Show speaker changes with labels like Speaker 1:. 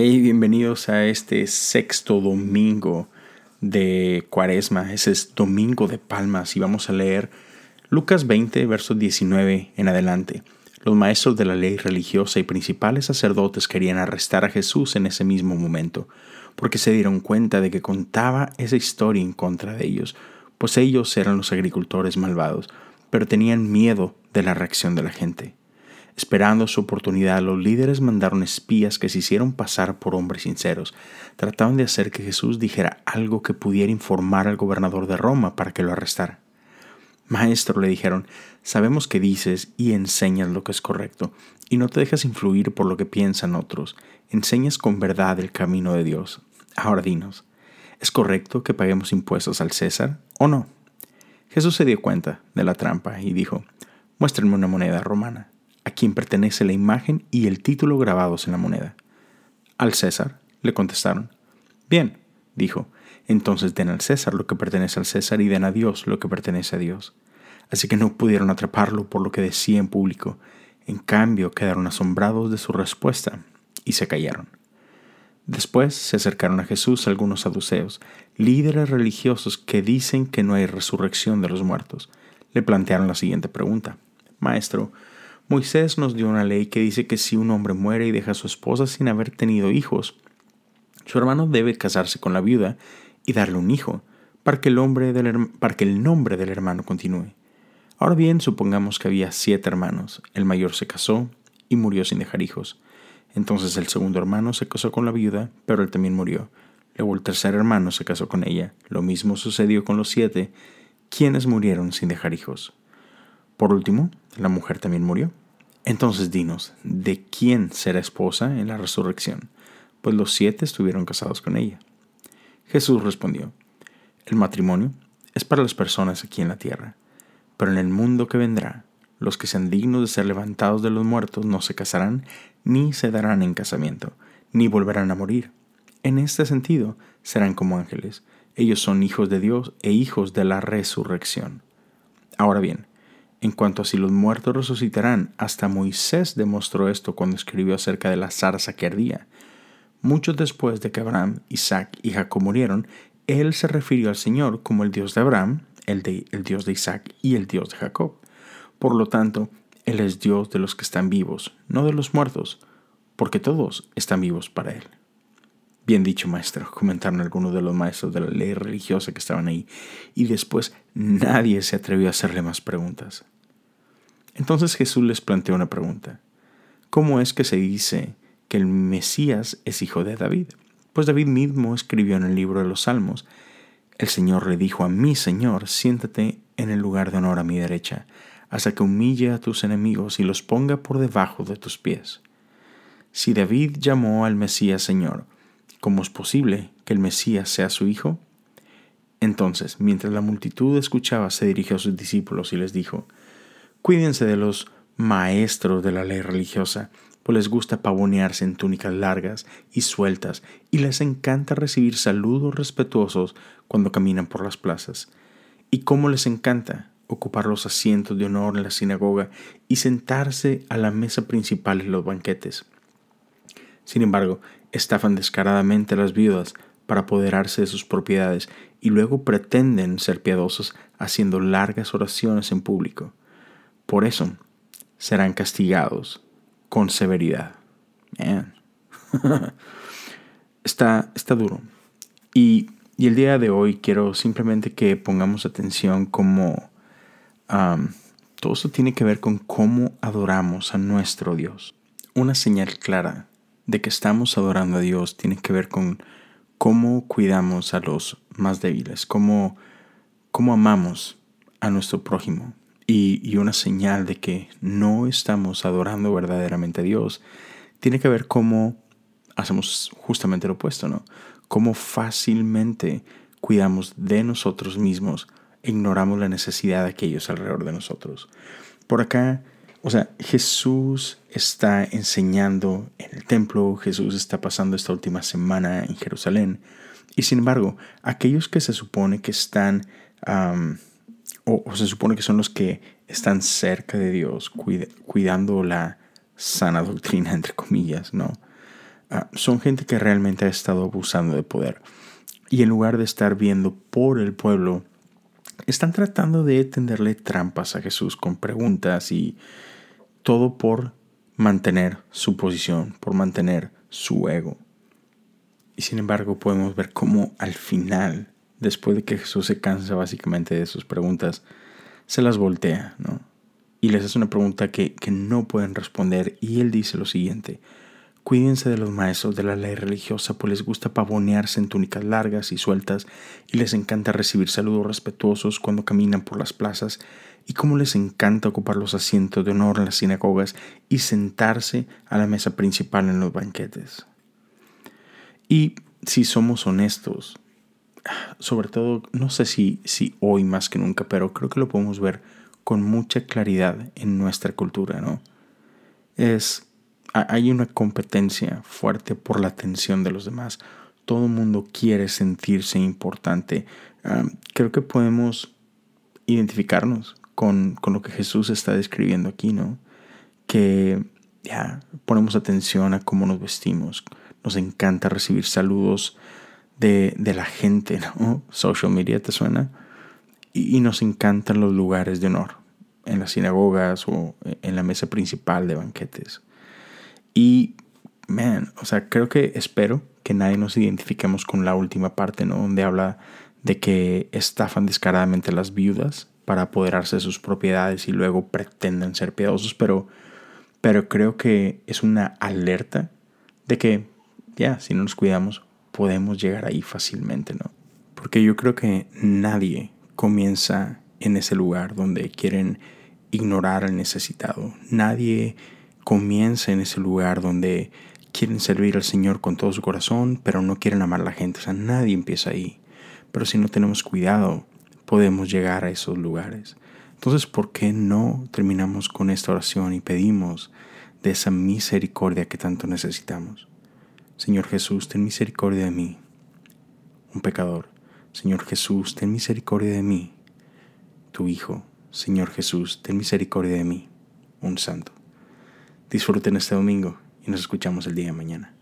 Speaker 1: Hey, bienvenidos a este sexto domingo de Cuaresma. Ese es Domingo de Palmas y vamos a leer Lucas 20, versos 19 en adelante. Los maestros de la ley religiosa y principales sacerdotes querían arrestar a Jesús en ese mismo momento, porque se dieron cuenta de que contaba esa historia en contra de ellos, pues ellos eran los agricultores malvados, pero tenían miedo de la reacción de la gente. Esperando su oportunidad, los líderes mandaron espías que se hicieron pasar por hombres sinceros. Trataban de hacer que Jesús dijera algo que pudiera informar al gobernador de Roma para que lo arrestara. Maestro, le dijeron, sabemos que dices y enseñas lo que es correcto, y no te dejas influir por lo que piensan otros. Enseñas con verdad el camino de Dios. Ahora dinos, ¿es correcto que paguemos impuestos al César o no? Jesús se dio cuenta de la trampa y dijo, muéstrenme una moneda romana a quien pertenece la imagen y el título grabados en la moneda. Al César, le contestaron. Bien, dijo, entonces den al César lo que pertenece al César y den a Dios lo que pertenece a Dios. Así que no pudieron atraparlo por lo que decía en público. En cambio, quedaron asombrados de su respuesta y se callaron. Después se acercaron a Jesús algunos saduceos, líderes religiosos que dicen que no hay resurrección de los muertos. Le plantearon la siguiente pregunta. Maestro, Moisés nos dio una ley que dice que si un hombre muere y deja a su esposa sin haber tenido hijos, su hermano debe casarse con la viuda y darle un hijo, para que el, nombre del hermano continúe. Ahora bien, supongamos que había siete hermanos. El mayor se casó y murió sin dejar hijos. Entonces el segundo hermano se casó con la viuda, pero él también murió. Luego el tercer hermano se casó con ella. Lo mismo sucedió con los siete, quienes murieron sin dejar hijos. Por último, la mujer también murió. Entonces dinos, ¿de quién será esposa en la resurrección? Pues los siete estuvieron casados con ella. Jesús respondió, el matrimonio es para las personas aquí en la tierra, pero en el mundo que vendrá, los que sean dignos de ser levantados de los muertos no se casarán, ni se darán en casamiento, ni volverán a morir. En este sentido, serán como ángeles. Ellos son hijos de Dios e hijos de la resurrección. Ahora bien, en cuanto a si los muertos resucitarán, hasta Moisés demostró esto cuando escribió acerca de la zarza que ardía. Muchos después de que Abraham, Isaac y Jacob murieron, él se refirió al Señor como el Dios de Abraham, el, el Dios de Isaac y el Dios de Jacob. Por lo tanto, Él es Dios de los que están vivos, no de los muertos, porque todos están vivos para Él. Bien dicho, maestro, comentaron algunos de los maestros de la ley religiosa que estaban ahí, y después nadie se atrevió a hacerle más preguntas. Entonces Jesús les planteó una pregunta. ¿Cómo es que se dice que el Mesías es hijo de David? Pues David mismo escribió en el libro de los Salmos, el Señor le dijo a mi Señor, siéntate en el lugar de honor a mi derecha, hasta que humille a tus enemigos y los ponga por debajo de tus pies. Si David llamó al Mesías Señor, ¿Cómo es posible que el Mesías sea su hijo? Entonces, mientras la multitud escuchaba, se dirigió a sus discípulos y les dijo, Cuídense de los maestros de la ley religiosa, pues les gusta pavonearse en túnicas largas y sueltas, y les encanta recibir saludos respetuosos cuando caminan por las plazas. ¿Y cómo les encanta ocupar los asientos de honor en la sinagoga y sentarse a la mesa principal en los banquetes? Sin embargo, estafan descaradamente a las viudas para apoderarse de sus propiedades y luego pretenden ser piadosos haciendo largas oraciones en público. Por eso serán castigados con severidad. está, está duro. Y, el día de hoy quiero simplemente que pongamos atención como todo esto tiene que ver con cómo adoramos a nuestro Dios. Una señal clara de que estamos adorando a Dios tiene que ver con cómo cuidamos a los más débiles, cómo, cómo amamos a nuestro prójimo. Y, y, una señal de que no estamos adorando verdaderamente a Dios tiene que ver cómo hacemos justamente lo opuesto, ¿no? Cómo fácilmente cuidamos de nosotros mismos, ignoramos la necesidad de aquellos alrededor de nosotros. Por acá o sea, Jesús está enseñando en el templo, Jesús está pasando esta última semana en Jerusalén. Y sin embargo, aquellos que se supone que están, o, se supone que son los que están cerca de Dios, cuidando la sana doctrina, entre comillas, ¿no? ah, son gente que realmente ha estado abusando de poder. Y en lugar de estar viendo por el pueblo, están tratando de tenderle trampas a Jesús con preguntas y todo por mantener su posición, por mantener su ego. Y sin embargo podemos ver cómo al final, después de que Jesús se cansa básicamente de sus preguntas, se las voltea, ¿no? Y les hace una pregunta que, que no pueden responder y él dice lo siguiente, Cuídense de los maestros de la ley religiosa, pues les gusta pavonearse en túnicas largas y sueltas y les encanta recibir saludos respetuosos cuando caminan por las plazas y cómo les encanta ocupar los asientos de honor en las sinagogas y sentarse a la mesa principal en los banquetes. Y si somos honestos, sobre todo, no sé si, si hoy más que nunca, pero creo que lo podemos ver con mucha claridad en nuestra cultura, ¿no? Es hay una competencia fuerte por la atención de los demás. Todo el mundo quiere sentirse importante. Creo que podemos identificarnos con, lo que Jesús está describiendo aquí, ¿no? Que ya ponemos atención a cómo nos vestimos. Nos encanta recibir saludos de, la gente, ¿no? Social media, ¿te suena? Y, y nos encantan los lugares de honor, en las sinagogas o en la mesa principal de banquetes. Y, man, o sea, creo que espero que nadie nos identifiquemos con la última parte, ¿no? Donde habla de que estafan descaradamente a las viudas para apoderarse de sus propiedades y luego pretenden ser piadosos, pero, pero creo que es una alerta de que, ya, si no nos cuidamos, podemos llegar ahí fácilmente, ¿no? Porque yo creo que nadie comienza en ese lugar donde quieren ignorar al necesitado. Nadie comienza en ese lugar donde quieren servir al Señor con todo su corazón, pero no quieren amar a la gente. O sea, nadie empieza ahí. Pero si no tenemos cuidado, podemos llegar a esos lugares. Entonces, ¿por qué no terminamos con esta oración y pedimos de esa misericordia que tanto necesitamos? Señor Jesús, ten misericordia de mí, un pecador. Señor Jesús, ten misericordia de mí, tu Hijo. Señor Jesús, ten misericordia de mí, un santo. Disfruten este domingo y nos escuchamos el día de mañana.